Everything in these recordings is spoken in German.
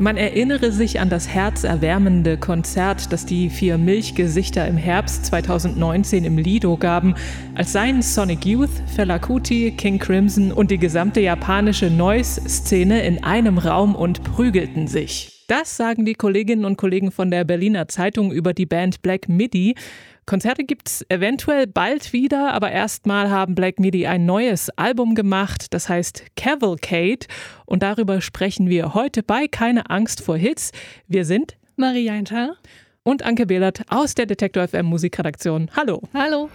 Man erinnere sich an das herzerwärmende Konzert, das die vier Milchgesichter im Herbst 2019 im Lido gaben, als seien Sonic Youth, Fela Kuti, King Crimson und die gesamte japanische Noise-Szene in einem Raum und prügelten sich. Das sagen die Kolleginnen und Kollegen von der Berliner Zeitung über die Band Black Midi. Konzerte gibt es eventuell bald wieder, aber erstmal haben Black Midi ein neues Album gemacht, das heißt Cavalcade. Und darüber sprechen wir heute bei Keine Angst vor Hits. Wir sind Maria Einter und Anke Behlert aus der Detektor FM Musikredaktion. Hallo. Hallo.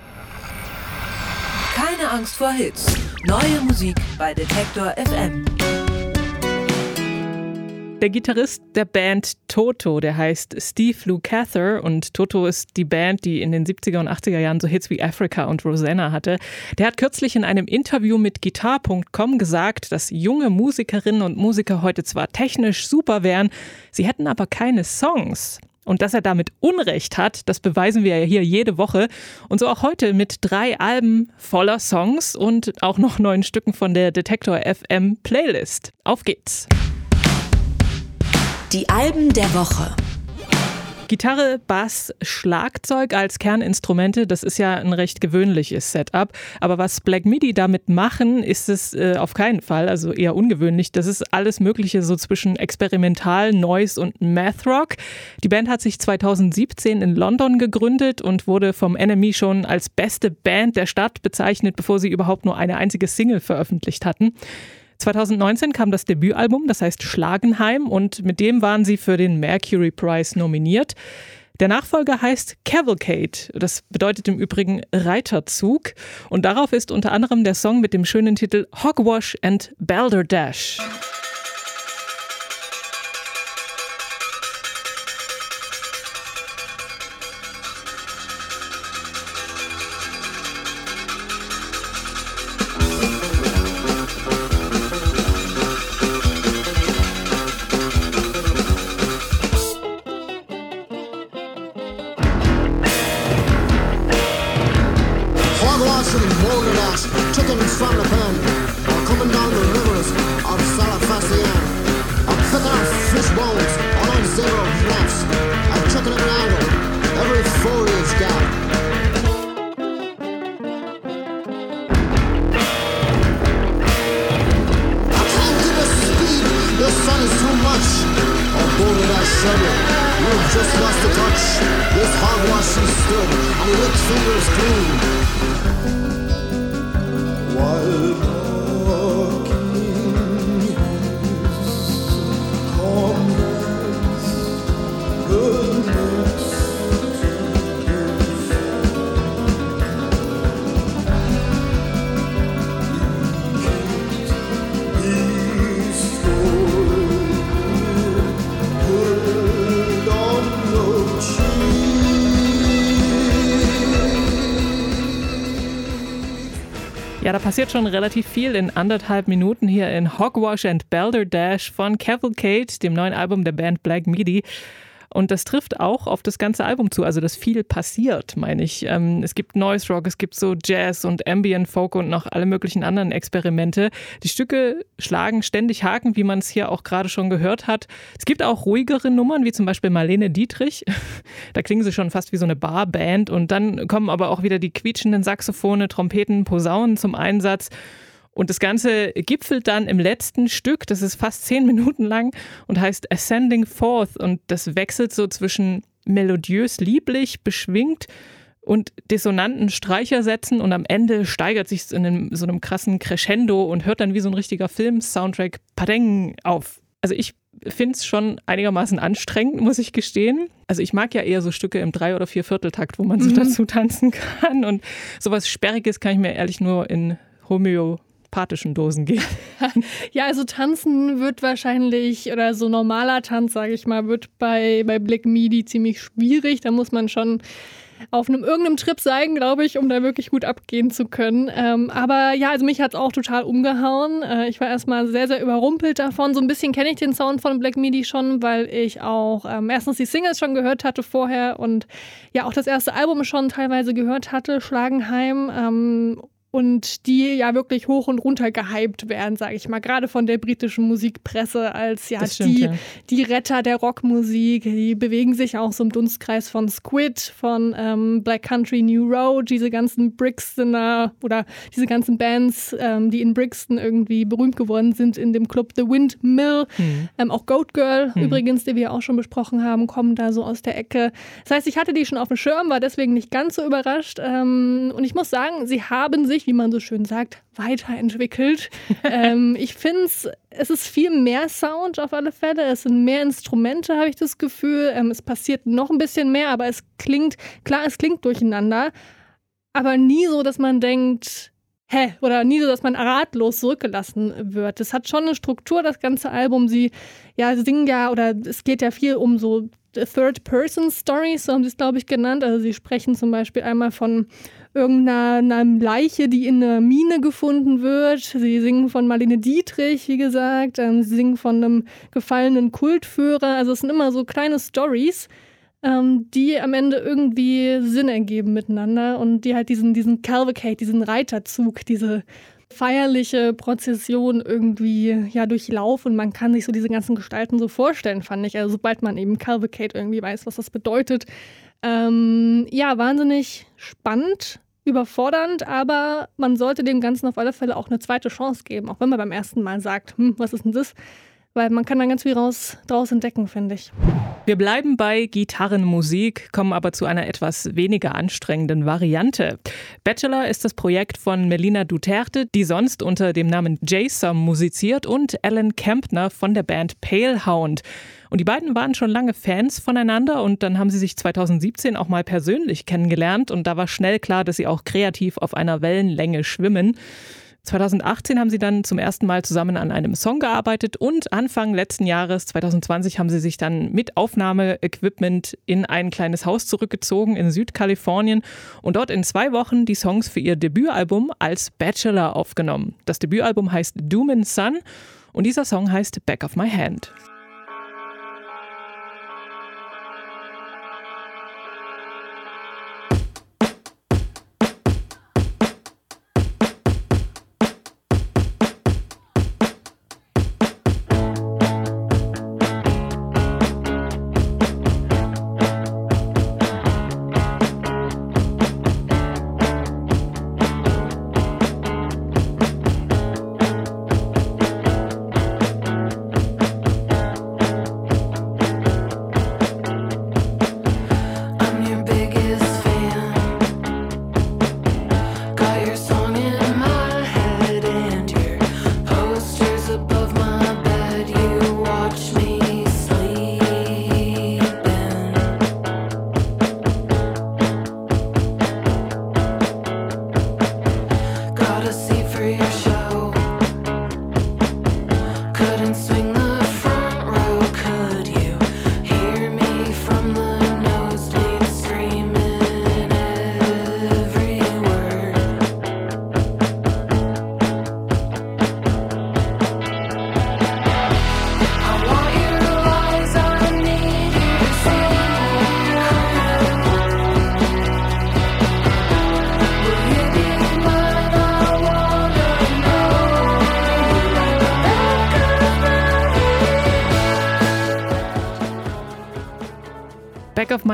Keine Angst vor Hits. Neue Musik bei Detektor FM. Der Gitarrist der Band Toto, der heißt Steve Lukather und Toto ist die Band, die in den 70er und 80er Jahren so Hits wie Africa und Rosanna hatte. Der hat kürzlich in einem Interview mit Guitar.com gesagt, dass junge Musikerinnen und Musiker heute zwar technisch super wären, sie hätten aber keine Songs. Und dass er damit Unrecht hat, das beweisen wir ja hier jede Woche. Und so auch heute mit drei Alben voller Songs und auch noch neun Stücken von der Detektor FM Playlist. Auf geht's! Die Alben der Woche. Gitarre, Bass, Schlagzeug als Kerninstrumente, das ist ja ein recht gewöhnliches Setup. Aber was Black Midi damit machen, ist es äh, auf keinen Fall, also eher ungewöhnlich. Das ist alles Mögliche so zwischen Experimental, Noise und Math Rock. Die Band hat sich 2017 in London gegründet und wurde vom NME schon als beste Band der Stadt bezeichnet, bevor sie überhaupt nur eine einzige Single veröffentlicht hatten. 2019 kam das Debütalbum, das heißt Schlagenheim, und mit dem waren sie für den Mercury Prize nominiert. Der Nachfolger heißt Cavalcade. Das bedeutet im Übrigen Reiterzug. Und darauf ist unter anderem der Song mit dem schönen Titel Hogwash and Balderdash. Ja, da passiert schon relativ viel in anderthalb Minuten hier in Hogwash and Balderdash von Cavalcade, dem neuen Album der Band Black Midi. Und das trifft auch auf das ganze Album zu, also dass viel passiert, meine ich. Ähm, es gibt Noise Rock, es gibt so Jazz und Ambient Folk und noch alle möglichen anderen Experimente. Die Stücke schlagen ständig Haken, wie man es hier auch gerade schon gehört hat. Es gibt auch ruhigere Nummern, wie zum Beispiel Marlene Dietrich. da klingen sie schon fast wie so eine Barband. Und dann kommen aber auch wieder die quietschenden Saxophone, Trompeten, Posaunen zum Einsatz. Und das Ganze gipfelt dann im letzten Stück, das ist fast zehn Minuten lang und heißt Ascending Forth. Und das wechselt so zwischen melodiös, lieblich, beschwingt und dissonanten Streichersätzen und am Ende steigert sich in einem, so einem krassen Crescendo und hört dann wie so ein richtiger Film-Soundtrack Padeng auf. Also ich finde es schon einigermaßen anstrengend, muss ich gestehen. Also ich mag ja eher so Stücke im Drei- oder Viervierteltakt, wo man so mhm. dazu tanzen kann. Und sowas Sperriges kann ich mir ehrlich nur in Homeo homöopathischen Dosen gehen. ja, also tanzen wird wahrscheinlich, oder so normaler Tanz, sage ich mal, wird bei, bei Black Midi ziemlich schwierig. Da muss man schon auf einem irgendeinem Trip sein, glaube ich, um da wirklich gut abgehen zu können. Ähm, aber ja, also mich hat es auch total umgehauen. Äh, ich war erstmal sehr, sehr überrumpelt davon. So ein bisschen kenne ich den Sound von Black Midi schon, weil ich auch ähm, erstens die Singles schon gehört hatte vorher und ja auch das erste Album schon teilweise gehört hatte, Schlagenheim. Ähm, und die ja wirklich hoch und runter gehypt werden, sage ich mal, gerade von der britischen Musikpresse als ja, stimmt, die, ja. die Retter der Rockmusik. Die bewegen sich auch so im Dunstkreis von Squid, von ähm, Black Country New Road, diese ganzen Brixtoner oder diese ganzen Bands, ähm, die in Brixton irgendwie berühmt geworden sind in dem Club The Windmill. Ähm, auch Goat Girl übrigens, die wir auch schon besprochen haben, kommen da so aus der Ecke. Das heißt, ich hatte die schon auf dem Schirm, war deswegen nicht ganz so überrascht. Ähm, und ich muss sagen, sie haben sich, wie man so schön sagt, weiterentwickelt. ähm, ich finde es, es ist viel mehr Sound auf alle Fälle. Es sind mehr Instrumente, habe ich das Gefühl. Ähm, es passiert noch ein bisschen mehr, aber es klingt, klar, es klingt durcheinander, aber nie so, dass man denkt, hä, oder nie so, dass man ratlos zurückgelassen wird. Es hat schon eine Struktur, das ganze Album. Sie ja, singen ja, oder es geht ja viel um so Third-Person-Stories, so haben sie es, glaube ich, genannt. Also sie sprechen zum Beispiel einmal von irgendeiner einer Leiche, die in einer Mine gefunden wird. Sie singen von Marlene Dietrich, wie gesagt. Ähm, sie singen von einem gefallenen Kultführer. Also es sind immer so kleine Stories, ähm, die am Ende irgendwie Sinn ergeben miteinander und die halt diesen, diesen Cavalcade, diesen Reiterzug, diese feierliche Prozession irgendwie ja durchlaufen und man kann sich so diese ganzen Gestalten so vorstellen, fand ich. Also sobald man eben Cavalcade irgendwie weiß, was das bedeutet. Ähm, ja, wahnsinnig spannend, überfordernd, aber man sollte dem Ganzen auf alle Fälle auch eine zweite Chance geben, auch wenn man beim ersten Mal sagt, hm, was ist denn das? Weil man kann dann ganz viel raus, draus entdecken, finde ich. Wir bleiben bei Gitarrenmusik, kommen aber zu einer etwas weniger anstrengenden Variante. Bachelor ist das Projekt von Melina Duterte, die sonst unter dem Namen J-Som musiziert, und Alan Kempner von der Band Palehound. Und die beiden waren schon lange Fans voneinander und dann haben sie sich 2017 auch mal persönlich kennengelernt und da war schnell klar, dass sie auch kreativ auf einer Wellenlänge schwimmen. 2018 haben sie dann zum ersten Mal zusammen an einem Song gearbeitet und Anfang letzten Jahres, 2020, haben sie sich dann mit Aufnahmeequipment in ein kleines Haus zurückgezogen in Südkalifornien und dort in zwei Wochen die Songs für ihr Debütalbum als Bachelor aufgenommen. Das Debütalbum heißt Doom and Sun und dieser Song heißt Back of My Hand.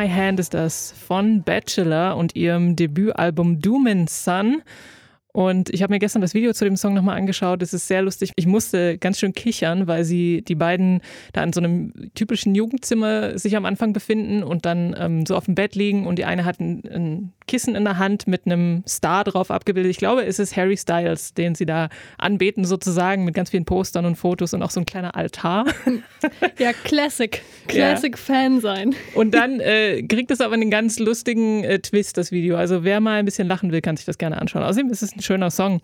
My Hand ist das von Bachelor und ihrem Debütalbum Doom and Sun. Und ich habe mir gestern das Video zu dem Song nochmal angeschaut. Es ist sehr lustig. Ich musste ganz schön kichern, weil sie die beiden da in so einem typischen Jugendzimmer sich am Anfang befinden und dann ähm, so auf dem Bett liegen und die eine hat ein, ein Kissen in der Hand mit einem Star drauf abgebildet. Ich glaube, es ist Harry Styles, den sie da anbeten sozusagen mit ganz vielen Postern und Fotos und auch so ein kleiner Altar. Ja, Classic. Classic Fan sein. Und dann äh, kriegt es aber einen ganz lustigen äh, Twist, das Video. Also wer mal ein bisschen lachen will, kann sich das gerne anschauen. Außerdem ist es ein schöner Song.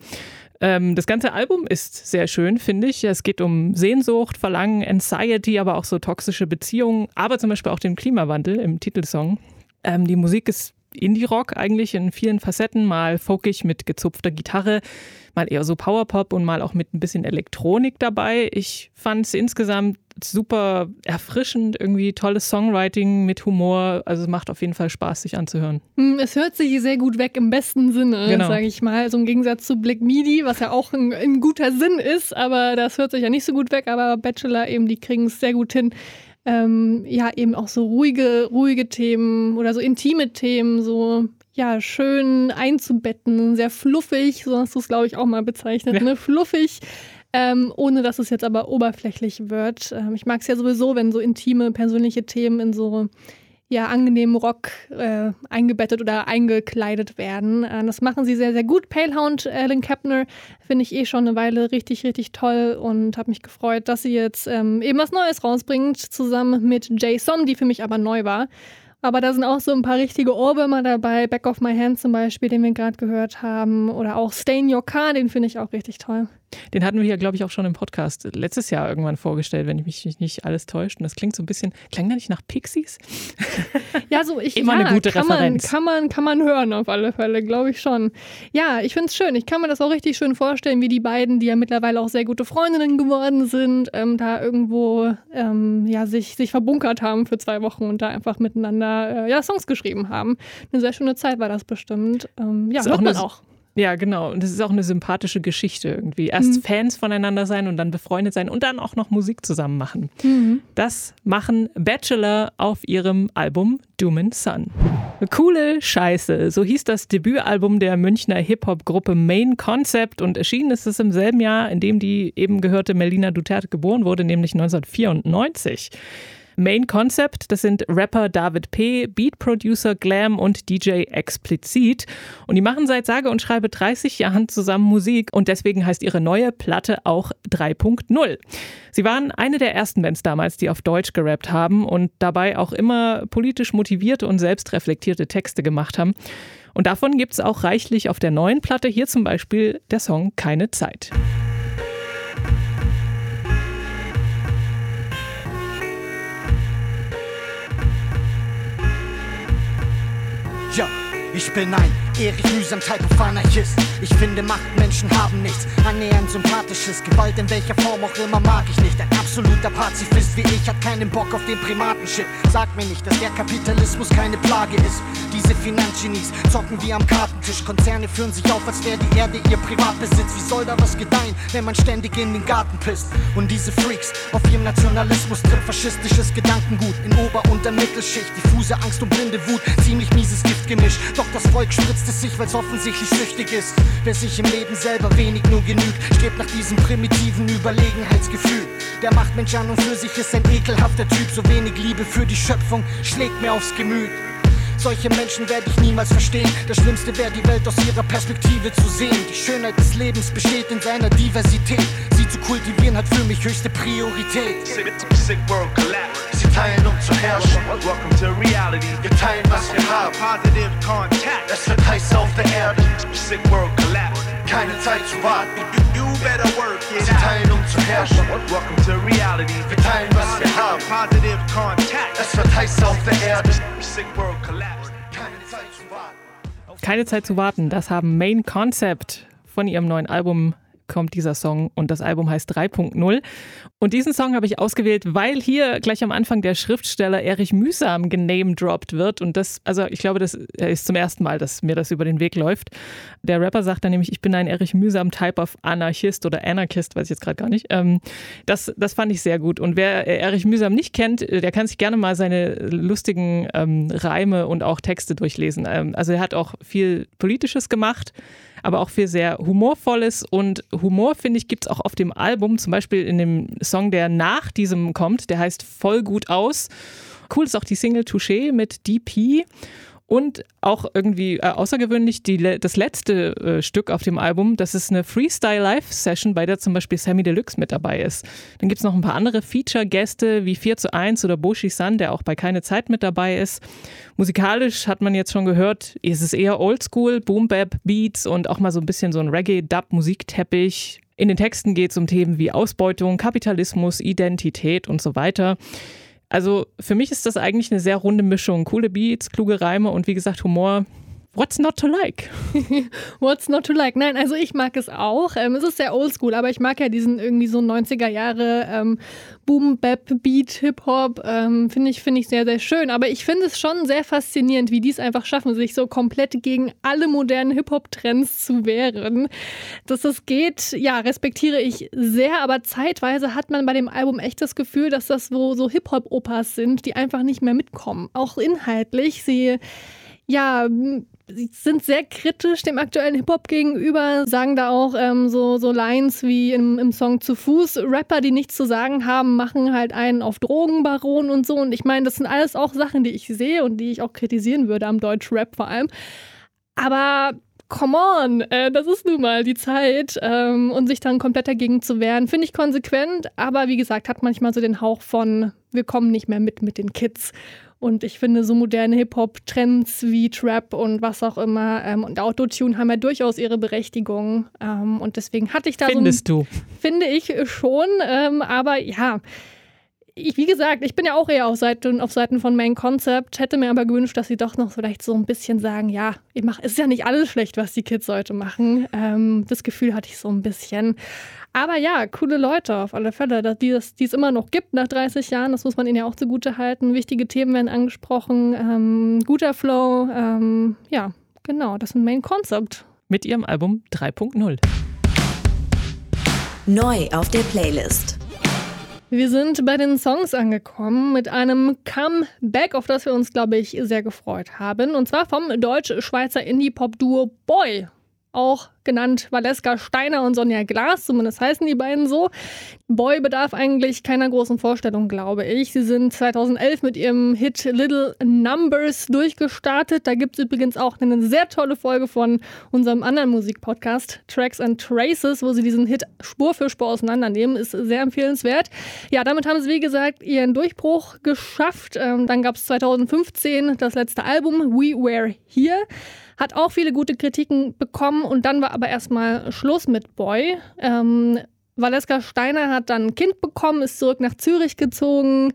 Ähm, das ganze Album ist sehr schön, finde ich. Es geht um Sehnsucht, Verlangen, Anxiety, aber auch so toxische Beziehungen, aber zum Beispiel auch den Klimawandel im Titelsong. Ähm, die Musik ist Indie-Rock eigentlich in vielen Facetten, mal folkig mit gezupfter Gitarre, mal eher so Powerpop und mal auch mit ein bisschen Elektronik dabei. Ich fand es insgesamt super erfrischend, irgendwie tolles Songwriting mit Humor. Also es macht auf jeden Fall Spaß, sich anzuhören. Hm, Es hört sich sehr gut weg im besten Sinne, Genau. sage ich mal. So im Gegensatz zu Black Midi, was ja auch ein, ein guter Sinn ist, aber das hört sich ja nicht so gut weg. Aber Bachelor eben, die kriegen es sehr gut hin. Ähm, ja, eben auch so ruhige, ruhige Themen oder so intime Themen, so ja, schön einzubetten, sehr fluffig, so hast du es, glaube ich, auch mal bezeichnet, Ja. ne? Fluffig. Ähm, ohne dass es jetzt aber oberflächlich wird. Ähm, ich mag es ja sowieso, wenn so intime, persönliche Themen in so ja, angenehmen Rock äh, eingebettet oder eingekleidet werden. Äh, das machen sie sehr, sehr gut. Palehound, Alan Kepner, finde ich eh schon eine Weile richtig, richtig toll und habe mich gefreut, dass sie jetzt ähm, eben was Neues rausbringt, zusammen mit Jay Som, die für mich aber neu war. Aber da sind auch so ein paar richtige Ohrwürmer dabei. Back of My Hand zum Beispiel, den wir gerade gehört haben. Oder auch Stay in Your Car, den finde ich auch richtig toll. Den hatten wir ja, glaube ich, auch schon im Podcast letztes Jahr irgendwann vorgestellt, wenn ich mich nicht alles täuscht. Und das klingt so ein bisschen, klang da nicht nach Pixies? Ja, so ich Immer ja, eine gute kann Referenz. Man, kann, man, kann man hören auf alle Fälle, glaube ich schon. Ja, ich finde es schön. Ich kann mir das auch richtig schön vorstellen, wie die beiden, die ja mittlerweile auch sehr gute Freundinnen geworden sind, ähm, da irgendwo ähm, ja, sich, sich verbunkert haben für zwei Wochen und da einfach miteinander äh, ja, Songs geschrieben haben. Eine sehr schöne Zeit war das bestimmt. Ähm, ja, hört auch man auch. Ja, genau. Und das ist auch eine sympathische Geschichte irgendwie. Erst Fans voneinander sein und dann befreundet sein und dann auch noch Musik zusammen machen. Das machen Bachelor auf ihrem Album Doom and Sun. Coole Scheiße, so hieß das Debütalbum der Münchner Hip-Hop-Gruppe Main Concept und erschienen ist es im selben Jahr, in dem die eben gehörte Melina Duterte geboren wurde, nämlich 1994. Main Concept, das sind Rapper David P., Beat Producer Glam und DJ Explizit. Und die machen seit sage und schreibe 30 Jahren zusammen Musik und deswegen heißt ihre neue Platte auch 3.0. Sie waren eine der ersten Bands damals, die auf Deutsch gerappt haben und dabei auch immer politisch motivierte und selbstreflektierte Texte gemacht haben. Und davon gibt es auch reichlich auf der neuen Platte. Hier zum Beispiel der Song Keine Zeit. Ja, ich bin ein Erich mühsam Type of Anarchist. Ich finde, Machtmenschen haben nichts annähernd sympathisches. Gewalt in welcher Form auch immer mag ich nicht. Ein absoluter Pazifist wie ich hat keinen Bock auf den Primatenshit. Sag mir nicht, dass der Kapitalismus keine Plage ist. Diese Finanzgenies zocken wie am Kartentisch. Konzerne führen sich auf, als wäre die Erde ihr Privatbesitz. Wie soll da was gedeihen, wenn man ständig in den Garten pisst? Und diese Freaks auf ihrem Nationalismus trifft faschistisches Gedankengut in Ober- und Mittelschicht. Diffuse Angst und blinde Wut, ziemlich mieses Giftgemisch. Doch das Volk spritzt es sich, weil es offensichtlich süchtig ist. Wer sich im Leben selber wenig nur genügt, strebt nach diesem primitiven Überlegenheitsgefühl. Der Machtmensch an und für sich ist ein ekelhafter Typ. So wenig Liebe für die Schöpfung schlägt mir aufs Gemüt. Solche Menschen werde ich niemals verstehen. Das Schlimmste wäre, die Welt aus ihrer Perspektive zu sehen. Die Schönheit des Lebens besteht in seiner Diversität. Sie zu kultivieren hat für mich höchste Priorität. Sick, sick world collapse. Sie teilen, um zu herrschen. Welcome to reality. Wir teilen, was wir haben. Positive contact. Es wird heiß auf der Erde. Sick world collapse. Keine Zeit zu warten. You, you better work it out. teilen, um zu herrschen. Welcome to reality. Wir teilen, was wir haben. Positive contact. Es wird heiß auf der Erde. Sick world collapse. Keine Zeit zu warten. Keine Zeit zu warten, das haben Main Concept von ihrem neuen Album kommt dieser Song und das Album heißt 3.0. Und diesen Song habe ich ausgewählt, weil hier gleich am Anfang der Schriftsteller Erich Mühsam genamedroppt wird. Und das, also ich glaube, das ist zum ersten Mal, dass mir das über den Weg läuft. Der Rapper sagt dann nämlich, ich bin ein Erich Mühsam Type of Anarchist oder Anarchist, weiß ich jetzt gerade gar nicht. Ähm, das, das fand ich sehr gut. Und wer Erich Mühsam nicht kennt, der kann sich gerne mal seine lustigen ähm, Reime und auch Texte durchlesen. Ähm, also er hat auch viel Politisches gemacht aber auch viel sehr Humorvolles. Und Humor, finde ich, gibt es auch auf dem Album, zum Beispiel in dem Song, der nach diesem kommt, der heißt Voll gut aus. Cool ist auch die Single Touché mit DP. Und auch irgendwie äh, außergewöhnlich die, das letzte äh, Stück auf dem Album, das ist eine Freestyle-Live-Session, bei der zum Beispiel Sammy Deluxe mit dabei ist. Dann gibt es noch ein paar andere Feature-Gäste wie 4 zu 1 oder Boshi San, der auch bei Keine Zeit mit dabei ist. Musikalisch hat man jetzt schon gehört, ist es eher Oldschool, Boom-Bap-Beats und auch mal so ein bisschen so ein Reggae-Dub-Musikteppich. In den Texten geht es um Themen wie Ausbeutung, Kapitalismus, Identität und so weiter. Also für mich ist das eigentlich eine sehr runde Mischung. Coole Beats, kluge Reime und wie gesagt Humor. What's not to like? What's not to like? Nein, also ich mag es auch. Ähm, es ist sehr oldschool, aber ich mag ja diesen irgendwie so 90er Jahre ähm, Boom, Bap, Beat, Hip-Hop. Ähm, finde ich, finde ich sehr, sehr schön. Aber ich finde es schon sehr faszinierend, wie die es einfach schaffen, sich so komplett gegen alle modernen Hip-Hop-Trends zu wehren. Dass das geht, ja, respektiere ich sehr, aber zeitweise hat man bei dem Album echt das Gefühl, dass das so, so Hip-Hop-Opas sind, die einfach nicht mehr mitkommen. Auch inhaltlich. Sie ja, sind sehr kritisch dem aktuellen Hip-Hop gegenüber, sagen da auch ähm, so, so Lines wie im, im Song Zu Fuß. Rapper, die nichts zu sagen haben, machen halt einen auf Drogenbaron und so. Und ich meine, das sind alles auch Sachen, die ich sehe und die ich auch kritisieren würde am Deutsch-Rap vor allem. Aber come on, äh, das ist nun mal die Zeit ähm, und sich dann komplett dagegen zu wehren, finde ich konsequent, aber wie gesagt, hat manchmal so den Hauch von, wir kommen nicht mehr mit mit den Kids. Und ich finde, so moderne Hip-Hop-Trends wie Trap und was auch immer ähm, und Autotune haben ja durchaus ihre Berechtigung. Ähm, und deswegen hatte ich da Findest so. du? Finde ich schon. Ähm, aber ja, ich, wie gesagt, ich bin ja auch eher auf Seiten, auf Seiten von Main Concept, hätte mir aber gewünscht, dass sie doch noch vielleicht so ein bisschen sagen, ja, ich mach, es ist ja nicht alles schlecht, was die Kids heute machen. Ähm, das Gefühl hatte ich so ein bisschen. Aber ja, coole Leute auf alle Fälle, dass die, es, die es immer noch gibt nach 30 Jahren, das muss man ihnen ja auch zugute halten. Wichtige Themen werden angesprochen, ähm, guter Flow, ähm, ja, genau, das ist ein Main Concept. Mit ihrem Album 3.0. Neu auf der Playlist. Wir sind bei den Songs angekommen mit einem Comeback, auf das wir uns, glaube ich, sehr gefreut haben. Und zwar vom deutsch-schweizer Indie-Pop-Duo Boy. Auch genannt Valeska Steiner und Sonja Glas, zumindest heißen die beiden so. Boy bedarf eigentlich keiner großen Vorstellung, glaube ich. Sie sind 2011 mit ihrem Hit Little Numbers durchgestartet. Da gibt es übrigens auch eine sehr tolle Folge von unserem anderen Musikpodcast, Tracks and Traces, wo sie diesen Hit Spur für Spur auseinandernehmen. Ist sehr empfehlenswert. Ja, damit haben sie, wie gesagt, ihren Durchbruch geschafft. Ähm, dann gab es 2015 das letzte Album, We Were Here. Hat auch viele gute Kritiken bekommen und dann war aber erstmal Schluss mit Boy. Ähm, Valeska Steiner hat dann ein Kind bekommen, ist zurück nach Zürich gezogen.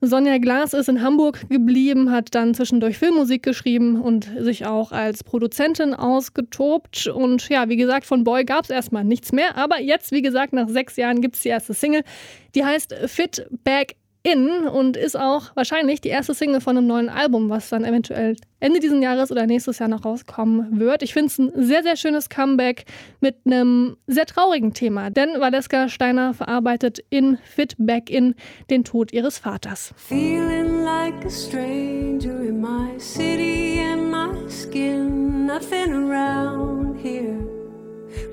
Sonja Glas ist in Hamburg geblieben, hat dann zwischendurch Filmmusik geschrieben und sich auch als Produzentin ausgetobt. Und ja, wie gesagt, von Boy gab es erstmal nichts mehr. Aber jetzt, wie gesagt, nach sechs Jahren gibt es die erste Single. Die heißt Fit Back In und ist auch wahrscheinlich die erste Single von einem neuen Album, was dann eventuell Ende dieses Jahres oder nächstes Jahr noch rauskommen wird. Ich finde es ein sehr, sehr schönes Comeback mit einem sehr traurigen Thema, denn Valeska Steiner verarbeitet in Fit Back In den Tod ihres Vaters. Feeling like a stranger in my city and my skin. Nothing around here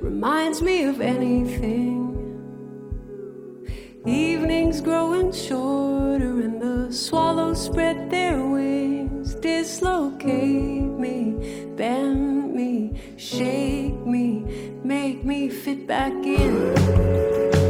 reminds me of anything. Evenings growing shorter and the swallows spread their wings. Dislocate me, bend me, shake me, make me fit back in.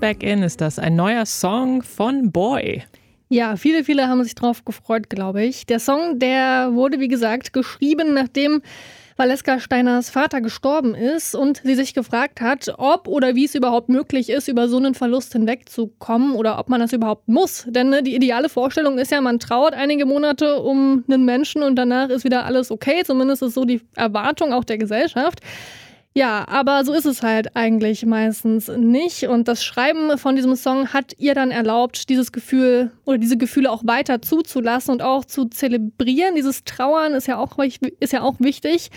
Back In ist das, ein neuer Song von Boy. Ja, viele, viele haben sich drauf gefreut, glaube ich. Der Song, der wurde, wie gesagt, geschrieben, nachdem Valeska Steiners Vater gestorben ist und sie sich gefragt hat, ob oder wie es überhaupt möglich ist, über so einen Verlust hinwegzukommen oder ob man das überhaupt muss. Denn ne, die ideale Vorstellung ist ja, man trauert einige Monate um einen Menschen und danach ist wieder alles okay. Zumindest ist so die Erwartung auch der Gesellschaft. Ja, aber so ist es halt eigentlich meistens nicht. Und das Schreiben von diesem Song hat ihr dann erlaubt, dieses Gefühl oder diese Gefühle auch weiter zuzulassen und auch zu zelebrieren. Dieses Trauern ist ja auch, ist ja auch wichtig.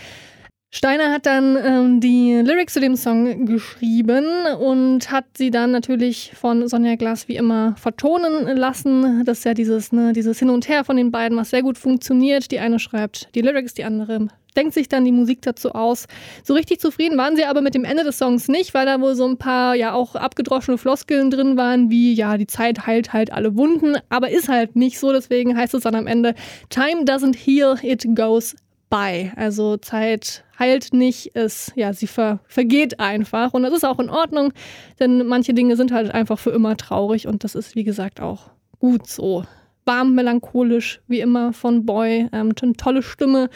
Steiner hat dann ähm, die Lyrics zu dem Song geschrieben und hat sie dann natürlich von Sonja Glass wie immer vertonen lassen. Das ist ja dieses, ne, dieses Hin und Her von den beiden, was sehr gut funktioniert. Die eine schreibt die Lyrics, die andere denkt sich dann die Musik dazu aus. So richtig zufrieden waren sie aber mit dem Ende des Songs nicht, weil da wohl so ein paar ja auch abgedroschene Floskeln drin waren, wie ja, die Zeit heilt halt alle Wunden, aber ist halt nicht so, deswegen heißt es dann am Ende, Time doesn't heal, it goes by. Also Zeit heilt nicht, es, ja, sie ver, vergeht einfach. Und das ist auch in Ordnung, denn manche Dinge sind halt einfach für immer traurig und das ist, wie gesagt, auch gut so. Warm, melancholisch, wie immer von Boy. Ähm, eine tolle Stimme.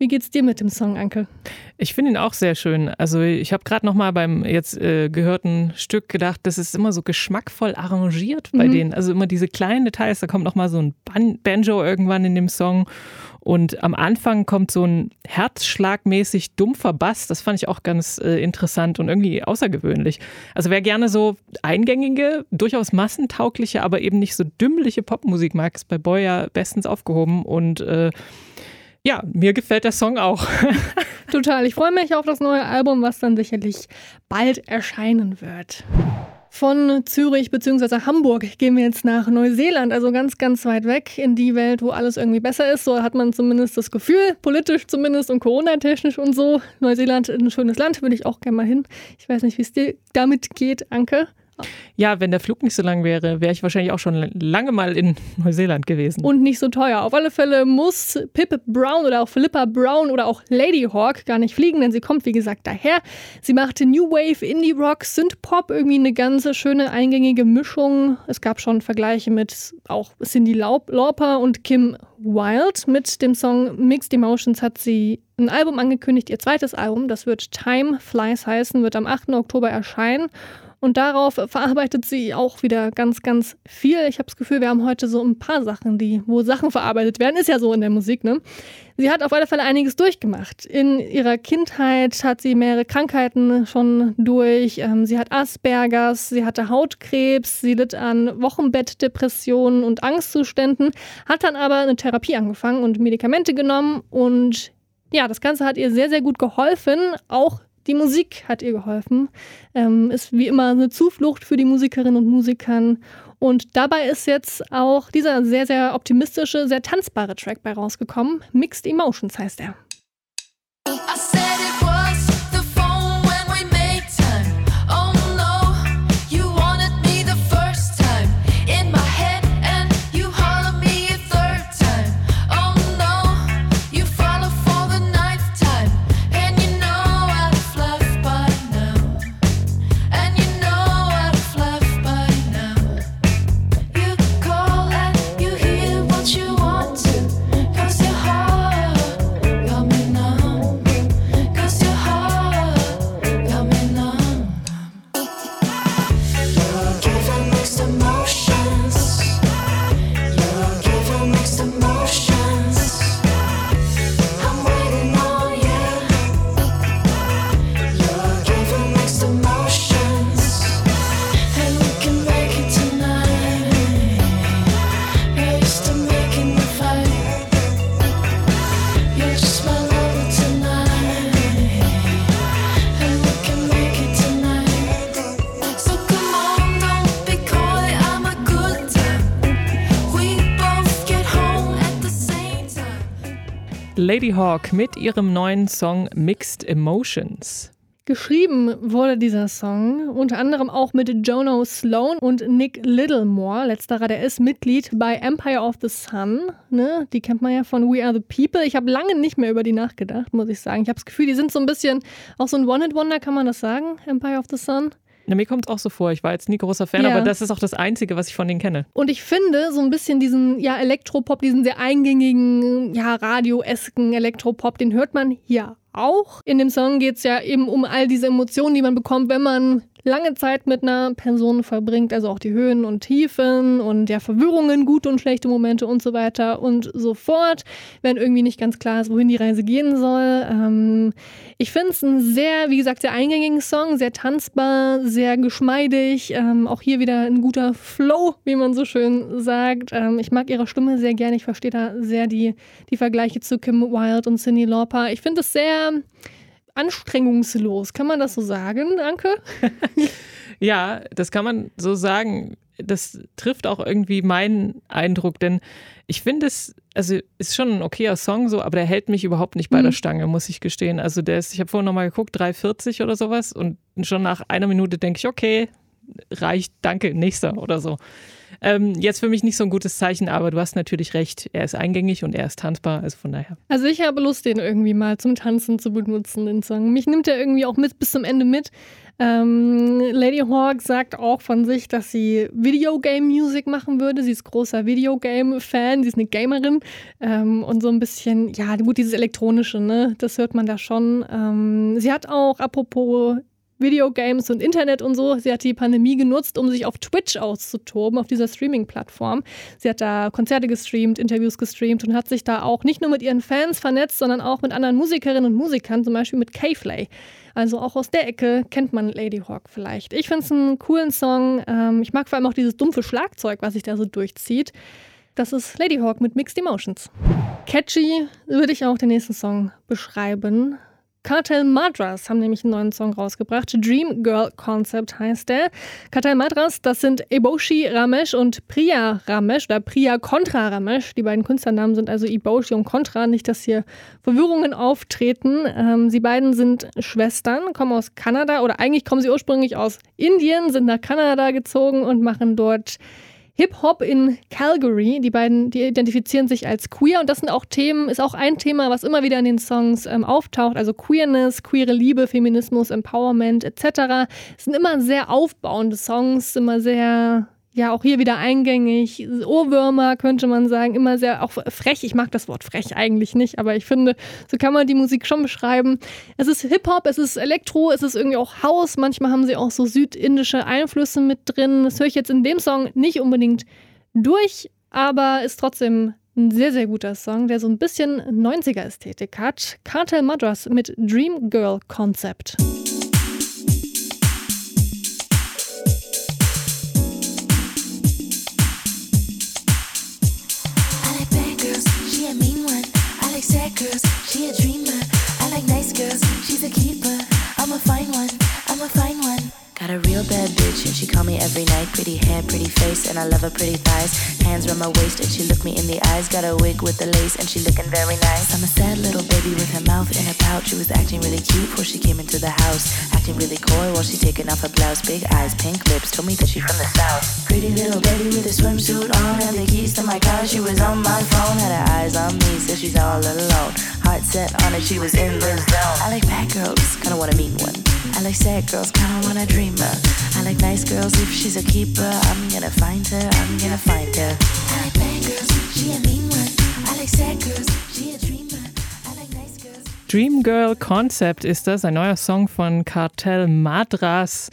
Wie geht's dir mit dem Song, Anke? Ich finde ihn auch sehr schön. Also ich habe gerade noch mal beim jetzt äh, gehörten Stück gedacht, das ist immer so geschmackvoll arrangiert bei Mhm. denen. Also immer diese kleinen Details. Da kommt noch mal so ein Ban Banjo irgendwann in dem Song und am Anfang kommt so ein herzschlagmäßig dumpfer Bass. Das fand ich auch ganz äh, interessant und irgendwie außergewöhnlich. Also wer gerne so eingängige, durchaus massentaugliche, aber eben nicht so dümmliche Popmusik mag, ist bei Boy ja bestens aufgehoben und äh, ja, mir gefällt der Song auch. Total. Ich freue mich auf das neue Album, was dann sicherlich bald erscheinen wird. Von Zürich bzw. Hamburg gehen wir jetzt nach Neuseeland, also ganz, ganz weit weg in die Welt, wo alles irgendwie besser ist. So hat man zumindest das Gefühl, politisch zumindest und Corona-technisch und so. Neuseeland ist ein schönes Land, würde ich auch gerne mal hin. Ich weiß nicht, wie es dir damit geht, Anke. Ja, wenn der Flug nicht so lang wäre, wäre ich wahrscheinlich auch schon lange mal in Neuseeland gewesen. Und nicht so teuer. Auf alle Fälle muss Pip Brown oder auch Philippa Brown oder auch Lady Hawk gar nicht fliegen, denn sie kommt, wie gesagt, daher. Sie machte New Wave, Indie Rock, Synth Pop, irgendwie eine ganze schöne eingängige Mischung. Es gab schon Vergleiche mit auch Cindy Lauper und Kim Wilde. Mit dem Song Mixed Emotions hat sie ein Album angekündigt, ihr zweites Album. Das wird Time Flies heißen, wird am 8. Oktober erscheinen. Und darauf verarbeitet sie auch wieder ganz, ganz viel. Ich habe das Gefühl, wir haben heute so ein paar Sachen, die, wo Sachen verarbeitet werden. Ist ja so in der Musik, ne? Sie hat auf alle Fälle einiges durchgemacht. In ihrer Kindheit hat sie mehrere Krankheiten schon durch. Ähm, sie hat Aspergers, sie hatte Hautkrebs, sie litt an Wochenbettdepressionen und Angstzuständen, hat dann aber eine Therapie angefangen und Medikamente genommen und ja, das Ganze hat ihr sehr, sehr gut geholfen. Auch die Musik hat ihr geholfen. Ähm, ist wie immer eine Zuflucht für die Musikerinnen und Musikern. Und dabei ist jetzt auch dieser sehr, sehr optimistische, sehr tanzbare Track bei rausgekommen. Mixed Emotions heißt er. Lady Hawk mit ihrem neuen Song Mixed Emotions. Geschrieben wurde dieser Song unter anderem auch mit Jono Sloan und Nick Littlemore. Letzterer, der ist Mitglied bei Empire of the Sun. Ne? Die kennt man ja von We Are the People. Ich habe lange nicht mehr über die nachgedacht, muss ich sagen. Ich habe das Gefühl, die sind so ein bisschen auch so ein One-Hit-Wonder, kann man das sagen? Empire of the Sun. Na, mir kommt es auch so vor. Ich war jetzt nie großer Fan, Ja. aber das ist auch das Einzige, was ich von denen kenne. Und ich finde so ein bisschen diesen ja, Elektropop, diesen sehr eingängigen, ja, radioesken Elektropop, den hört man hier auch. In dem Song geht es ja eben um all diese Emotionen, die man bekommt, wenn man lange Zeit mit einer Person verbringt, also auch die Höhen und Tiefen und ja, Verwirrungen, gute und schlechte Momente und so weiter und so fort, wenn irgendwie nicht ganz klar ist, wohin die Reise gehen soll. Ähm, ich finde es ein sehr, wie gesagt, sehr eingängigen Song, sehr tanzbar, sehr geschmeidig, ähm, auch hier wieder ein guter Flow, wie man so schön sagt. Ähm, ich mag ihre Stimme sehr gerne, ich verstehe da sehr die, die Vergleiche zu Kim Wilde und Cyndi Lauper. Ich finde es sehr anstrengungslos, kann man das so sagen, Anke? Ja, das kann man so sagen. Das trifft auch irgendwie meinen Eindruck, denn ich finde es, also ist schon ein okayer Song so, aber der hält mich überhaupt nicht bei der Stange, muss ich gestehen. Also der ist, ich habe vorhin nochmal geguckt, 3,40 oder sowas und schon nach einer Minute denke ich, okay, reicht, danke, nächster oder so. Ähm, jetzt für mich nicht so ein gutes Zeichen, aber du hast natürlich recht, er ist eingängig und er ist tanzbar, also von daher. Also ich habe Lust, den irgendwie mal zum Tanzen zu benutzen, den Song. Mich nimmt er irgendwie auch mit bis zum Ende mit. Ähm, Lady Hawk sagt auch von sich, dass sie Videogame-Music machen würde. Sie ist großer Videogame-Fan, sie ist eine Gamerin ähm, und so ein bisschen, ja gut, dieses Elektronische, ne, das hört man da schon. Ähm, sie hat auch, apropos Videogames und Internet und so. Sie hat die Pandemie genutzt, um sich auf Twitch auszutoben, auf dieser Streaming-Plattform. Sie hat da Konzerte gestreamt, Interviews gestreamt und hat sich da auch nicht nur mit ihren Fans vernetzt, sondern auch mit anderen Musikerinnen und Musikern, zum Beispiel mit K-Flay. Also auch aus der Ecke kennt man Lady Hawk vielleicht. Ich finde es einen coolen Song. Ähm, ich mag vor allem auch dieses dumpfe Schlagzeug, was sich da so durchzieht. Das ist Lady Hawk mit Mixed Emotions. Catchy würde ich auch den nächsten Song beschreiben. Cartel Madras haben nämlich einen neuen Song rausgebracht. Dream Girl Concept heißt der. Cartel Madras, das sind Eboshi Ramesh und Priya Ramesh oder Priya Contra Ramesh. Die beiden Künstlernamen sind also Eboshi und Contra. Nicht, dass hier Verwirrungen auftreten. Ähm, sie beiden sind Schwestern, kommen aus Kanada oder eigentlich kommen sie ursprünglich aus Indien, sind nach Kanada gezogen und machen dort Hip-Hop in Calgary. Die beiden, die identifizieren sich als queer und das sind auch Themen, ist auch ein Thema, was immer wieder in den Songs ähm, auftaucht. Also Queerness, queere Liebe, Feminismus, Empowerment etc. Es sind immer sehr aufbauende Songs, immer sehr, ja, auch hier wieder eingängig. Ohrwürmer könnte man sagen, immer sehr auch frech. Ich mag das Wort frech eigentlich nicht, aber ich finde, so kann man die Musik schon beschreiben. Es ist Hip-Hop, es ist Elektro, es ist irgendwie auch House. Manchmal haben sie auch so südindische Einflüsse mit drin. Das höre ich jetzt in dem Song nicht unbedingt durch, aber ist trotzdem ein sehr, sehr guter Song, der so ein bisschen 90er-Ästhetik hat. Cartel Madras mit Dream Girl Concept. Like sad girls, she a dreamer. I like nice girls, she's a keeper. I'm a fine one, I'm a fine one. Got a real bad bitch and she call me every night. Pretty hair, pretty face, and I love her pretty thighs. Hands around my waist and she look me in the eyes. Got a wig with the lace and she looking very nice. I'm a sad little baby with her mouth in her pouch. She was acting really cute before she came into the house. Acting really coy while she taking off her blouse. Big eyes, pink lips, told me that she from the south. Pretty little baby with a swimsuit on. Had the keys to my car, she was on my phone. Had her eyes on me, so she's all alone. Heart set on it, she was in the zone. I like bad girls, kinda want a mean one. I like sad girls, kinda want a dreamer. I like nice girls, if she's a keeper, I'm gonna find her, I'm gonna find her. I like bad girls, she a mean one. I like sad girls, she a dreamer. Like nice. Dream Girl Concept ist das, ein neuer Song von Cartel Madras.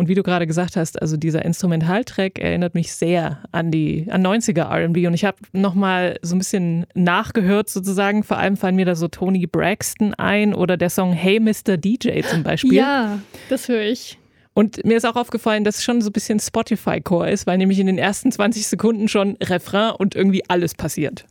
Und wie du gerade gesagt hast, also dieser Instrumentaltrack erinnert mich sehr an die an 90er R&B und ich habe noch mal so ein bisschen nachgehört sozusagen. Vor allem fallen mir da so Tony Braxton ein oder der Song Hey Mr. DJ zum Beispiel. Ja, das höre ich. Und mir ist auch aufgefallen, dass es schon so ein bisschen Spotify-Core ist, weil nämlich in den ersten 20 Sekunden schon Refrain und irgendwie alles passiert.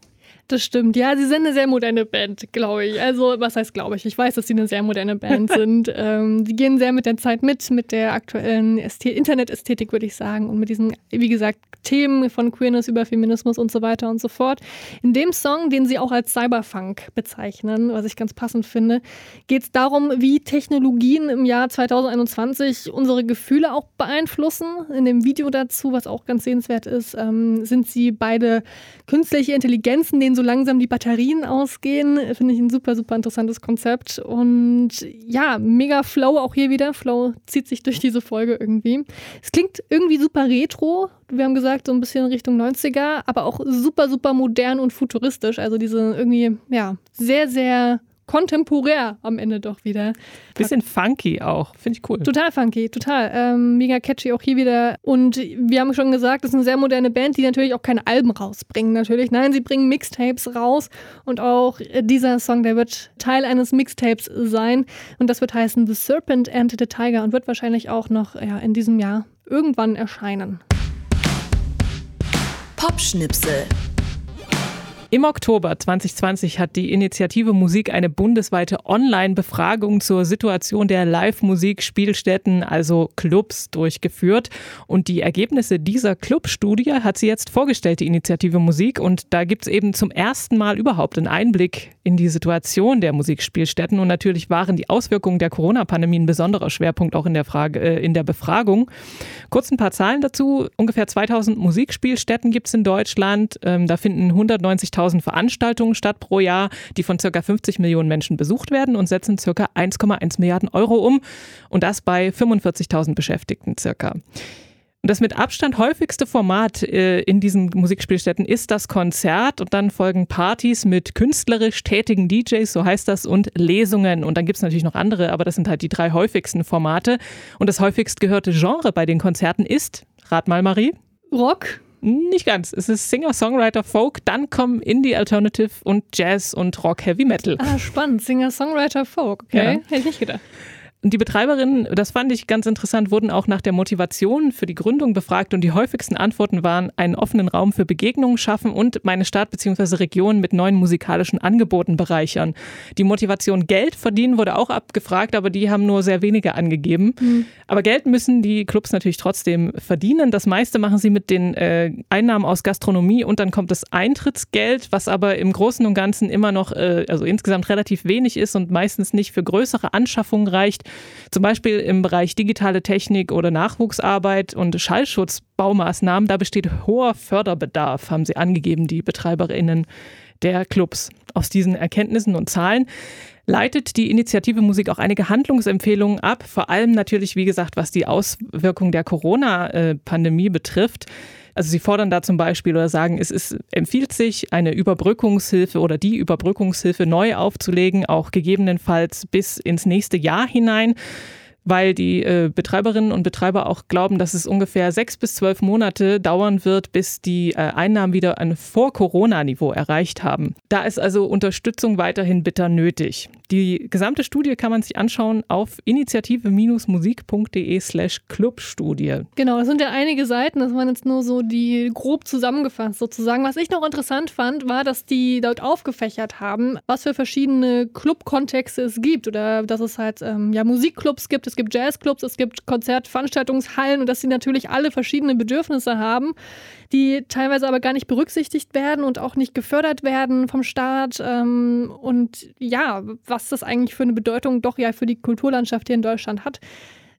Das stimmt. Ja, sie sind eine sehr moderne Band, glaube ich. Also, was heißt glaube ich? Ich weiß, dass sie eine sehr moderne Band sind. ähm, die gehen sehr mit der Zeit mit, mit der aktuellen Ästhe Internetästhetik, würde ich sagen. Und mit diesen, wie gesagt, Themen von Queerness über Feminismus und so weiter und so fort. In dem Song, den sie auch als Cyberfunk bezeichnen, was ich ganz passend finde, geht es darum, wie Technologien im Jahr 2021 unsere Gefühle auch beeinflussen. In dem Video dazu, was auch ganz sehenswert ist, ähm, sind sie beide künstliche Intelligenzen, denen so langsam die Batterien ausgehen. Finde ich ein super, super interessantes Konzept. Und ja, mega Flow auch hier wieder. Flow zieht sich durch diese Folge irgendwie. Es klingt irgendwie super retro. Wir haben gesagt, so ein bisschen Richtung 90er, aber auch super, super modern und futuristisch. Also diese irgendwie, ja, sehr, sehr kontemporär am Ende doch wieder. Bisschen funky auch. Finde ich cool. Total funky, total. Ähm, mega catchy auch hier wieder. Und wir haben schon gesagt, das ist eine sehr moderne Band, die natürlich auch keine Alben rausbringen, natürlich. Nein, sie bringen Mixtapes raus. Und auch äh, dieser Song, der wird Teil eines Mixtapes sein. Und das wird heißen The Serpent and the Tiger und wird wahrscheinlich auch noch ja, in diesem Jahr irgendwann erscheinen. Popschnipsel. Im Oktober 2020 hat die Initiative Musik eine bundesweite Online-Befragung zur Situation der Live-Musik-Spielstätten, also Clubs, durchgeführt. Und die Ergebnisse dieser Clubstudie hat sie jetzt vorgestellt, die Initiative Musik. Und da gibt es eben zum ersten Mal überhaupt einen Einblick in die Situation der Musikspielstätten. Und natürlich waren die Auswirkungen der Corona-Pandemie ein besonderer Schwerpunkt auch in der, Frage, äh, in der Befragung. Kurz ein paar Zahlen dazu. Ungefähr 2000 Musikspielstätten gibt es in Deutschland. Ähm, da finden 190.000 Veranstaltungen statt pro Jahr, die von ca. 50 Millionen Menschen besucht werden und setzen ca. 1,1 Milliarden Euro um. Und das bei 45.000 Beschäftigten circa. Und das mit Abstand häufigste Format äh, in diesen Musikspielstätten ist das Konzert und dann folgen Partys mit künstlerisch tätigen DJs, so heißt das, und Lesungen. Und dann gibt es natürlich noch andere, aber das sind halt die drei häufigsten Formate. Und das häufigst gehörte Genre bei den Konzerten ist, rat mal Marie, Rock, nicht ganz. Es ist Singer, Songwriter, Folk, dann kommen Indie, Alternative und Jazz und Rock, Heavy Metal. ah, spannend. Singer, Songwriter, Folk. Okay, Ja. hätte ich nicht gedacht. Und die Betreiberinnen, das fand ich ganz interessant, wurden auch nach der Motivation für die Gründung befragt und die häufigsten Antworten waren, einen offenen Raum für Begegnungen schaffen und meine Stadt bzw. Region mit neuen musikalischen Angeboten bereichern. Die Motivation Geld verdienen wurde auch abgefragt, aber die haben nur sehr wenige angegeben. Aber Geld müssen die Clubs natürlich trotzdem verdienen. Das meiste machen sie mit den äh, Einnahmen aus Gastronomie und dann kommt das Eintrittsgeld, was aber im Großen und Ganzen immer noch, äh, also insgesamt relativ wenig ist und meistens nicht für größere Anschaffungen reicht. Zum Beispiel im Bereich digitale Technik oder Nachwuchsarbeit und Schallschutzbaumaßnahmen, da besteht hoher Förderbedarf, haben sie angegeben, die BetreiberInnen der Clubs. Aus diesen Erkenntnissen und Zahlen leitet die Initiative Musik auch einige Handlungsempfehlungen ab, vor allem natürlich, wie gesagt, was die Auswirkungen der Corona-Pandemie betrifft. Also sie fordern da zum Beispiel oder sagen, es ist, empfiehlt sich, eine Überbrückungshilfe oder die Überbrückungshilfe neu aufzulegen, auch gegebenenfalls bis ins nächste Jahr hinein, weil die äh, Betreiberinnen und Betreiber auch glauben, dass es ungefähr sechs bis zwölf Monate dauern wird, bis die äh, Einnahmen wieder ein Vor-Corona-Niveau erreicht haben. Da ist also Unterstützung weiterhin bitter nötig. Die gesamte Studie kann man sich anschauen auf initiative-musik.de slash Clubstudie. Genau, das sind ja einige Seiten, das waren jetzt nur so die grob zusammengefasst sozusagen. Was ich noch interessant fand, war, dass die dort aufgefächert haben, was für verschiedene Clubkontexte es gibt oder dass es halt ähm, ja Musikclubs gibt, es gibt Jazzclubs, es gibt Konzertveranstaltungshallen und dass sie natürlich alle verschiedene Bedürfnisse haben, die teilweise aber gar nicht berücksichtigt werden und auch nicht gefördert werden vom Staat. Ähm, und ja, was das eigentlich für eine Bedeutung doch ja für die Kulturlandschaft hier in Deutschland hat.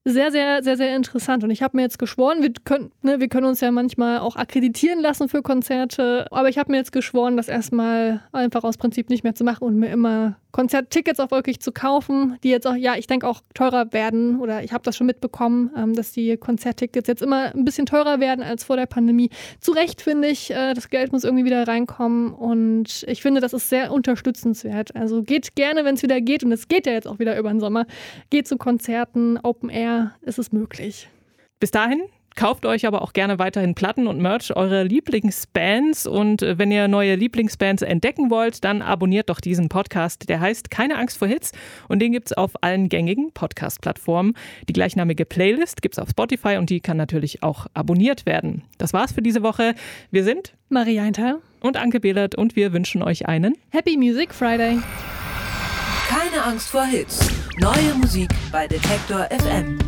Sehr, sehr, sehr, sehr interessant. Und ich habe mir jetzt geschworen, wir können, ne, wir können uns ja manchmal auch akkreditieren lassen für Konzerte, aber ich habe mir jetzt geschworen, das erstmal einfach aus Prinzip nicht mehr zu machen und mir immer Konzerttickets auch wirklich zu kaufen, die jetzt auch, ja, ich denke auch teurer werden oder ich habe das schon mitbekommen, ähm, dass die Konzerttickets jetzt immer ein bisschen teurer werden als vor der Pandemie. Zu Recht finde ich, äh, das Geld muss irgendwie wieder reinkommen und ich finde, das ist sehr unterstützenswert. Also geht gerne, wenn es wieder geht und es geht ja jetzt auch wieder über den Sommer, geht zu Konzerten, Open Air, ist es möglich. Bis dahin Kauft euch aber auch gerne weiterhin Platten und Merch eurer Lieblingsbands. Und äh, wenn ihr neue Lieblingsbands entdecken wollt, dann abonniert doch diesen Podcast. Der heißt Keine Angst vor Hits und den gibt es auf allen gängigen Podcast-Plattformen. Die gleichnamige Playlist gibt es auf Spotify und die kann natürlich auch abonniert werden. Das war's für diese Woche. Wir sind Marie Eintal und Anke Behlert und wir wünschen euch einen Happy Music Friday. Keine Angst vor Hits. Neue Musik bei Detektor FM.